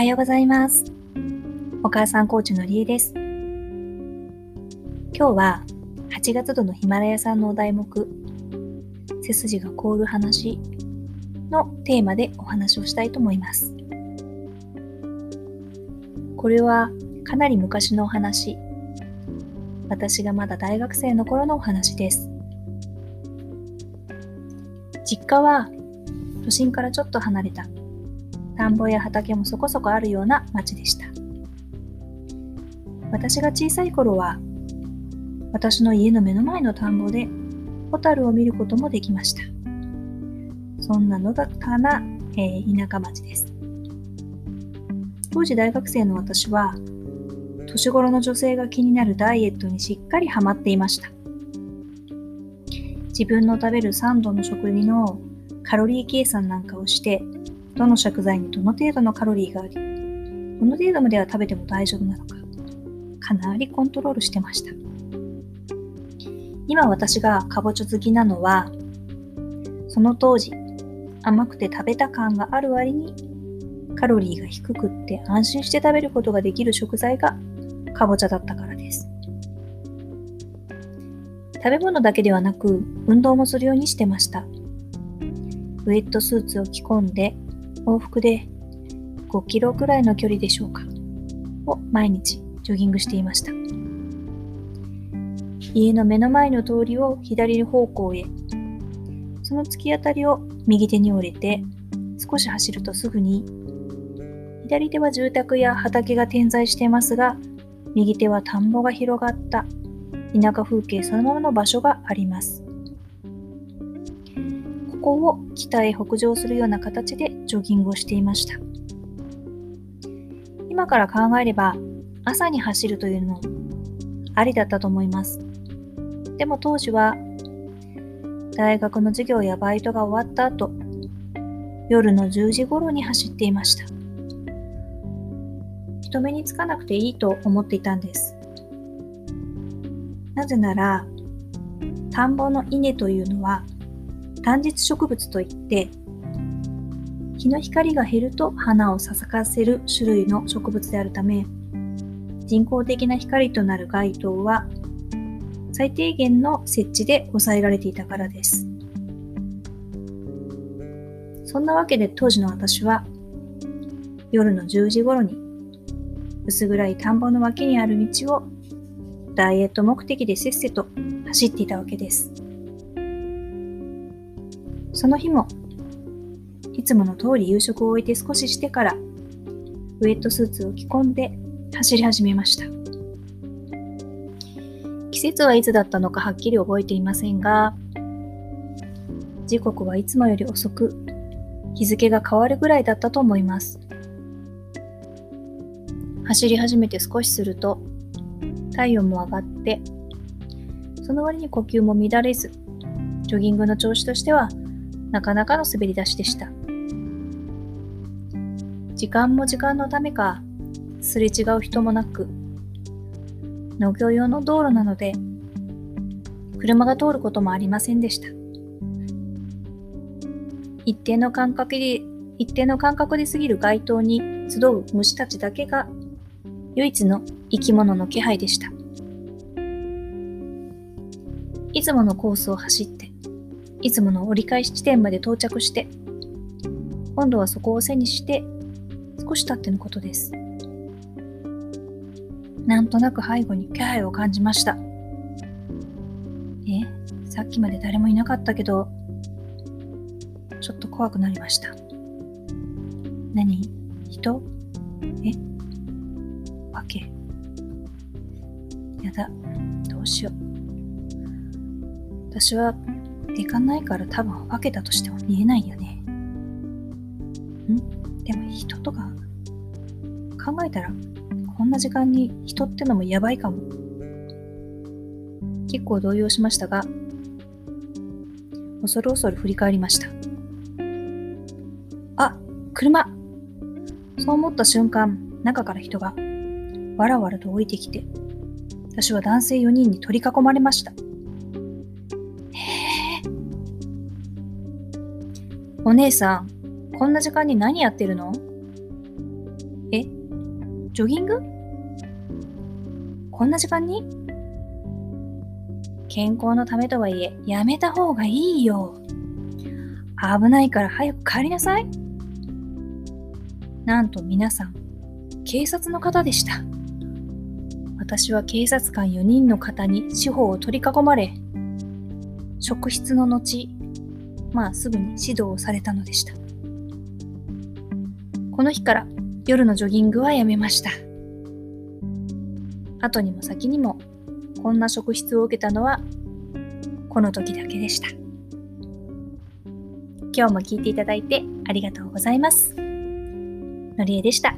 はようございます。お母さんコーチのりえです。今日は8月度のヒマラヤさんのお題目、背筋が凍る話のテーマでお話をしたいと思います。これはかなり昔のお話。私がまだ大学生の頃のお話です。実家は都心からちょっと離れた田んぼや畑もそこそこあるような町でした。私が小さい頃は私の家の目の前の田んぼでホタルを見ることもできました。そんなのだかな、えー田舎町です。当時大学生の私は年頃の女性が気になるダイエットにしっかりハマっていました。自分の食べる3度の食事のカロリー計算なんかをして、どの食材にどの程度のカロリーがあり、どの程度までは食べても大丈夫なのか、かなりコントロールしてました。今私がかぼちゃ好きなのは、その当時、甘くて食べた感がある割に、カロリーが低くって安心して食べることができる食材がかぼちゃだったからです。食べ物だけではなく、運動もするようにしてました。ウェットスーツを着込んで、往復で5キロくらいの距離でしょうか？を毎日ジョギングしていました。家の目の前の通りを左方向へ、その突き当たりを右手に折れて、少し走るとすぐに、左手は住宅や畑が点在していますが、右手は田んぼが広がった田舎風景そのままの場所があります。ここを北へ北上するような形でジョギングをしていました。今から考えれば朝に走るというのありだったと思います。でも当時は大学の授業やバイトが終わった後、夜の10時頃に走っていました。人目につかなくていいと思っていたんです。なぜなら、田んぼの稲というのは単日植物といって、日の光が減ると花を咲かせる種類の植物であるため、人工的な光となる街灯は最低限の設置で抑えられていたからです。そんなわけで当時の私は夜の10時頃に薄暗い田んぼの脇にある道をダイエット目的でせっせと走っていたわけです。その日も、いつもの通り夕食を終えて少ししてから、ウェットスーツを着込んで走り始めました。季節はいつだったのかはっきり覚えていませんが、時刻はいつもより遅く、日付が変わるぐらいだったと思います。走り始めて少しすると、体温も上がって、その割に呼吸も乱れず、ジョギングの調子としてはなかなかの滑り出しでした。時間も時間のためか、すれ違う人もなく、農業用の道路なので、車が通ることもありませんでした。一定の間隔で、一定の間隔で過ぎる街灯に集う虫たちだけが唯一の生き物の気配でした。いつものコースを走って、いつもの折り返し地点まで到着して、今度はそこを背にして、少し経ってのことです。なんとなく背後に気配を感じました。え、さっきまで誰もいなかったけど、ちょっと怖くなりました。何？人？え？化け？やだ、どうしよう。私は出かないから多分化けたとしても見えないよね。ん？でも人とか考えたらこんな時間に人ってのもやばいかも。結構動揺しましたが、恐る恐る振り返りました。あ、車そう思った瞬間、中から人がわらわらと降りてきて、私は男性4人に取り囲まれました。お姉さん、こんな時間に何やってるの？え？ジョギング？こんな時間に？健康のためとはいえ、やめた方がいいよ。危ないから早く帰りなさい。なんと皆さん、警察の方でした。私は警察官4人の方に司法を取り囲まれ、職質の後、まあすぐに指導をされたのでした。この日から夜のジョギングはやめました。後にも先にもこんな職質を受けたのはこの時だけでした。今日も聞いていただいてありがとうございます。のりえでした。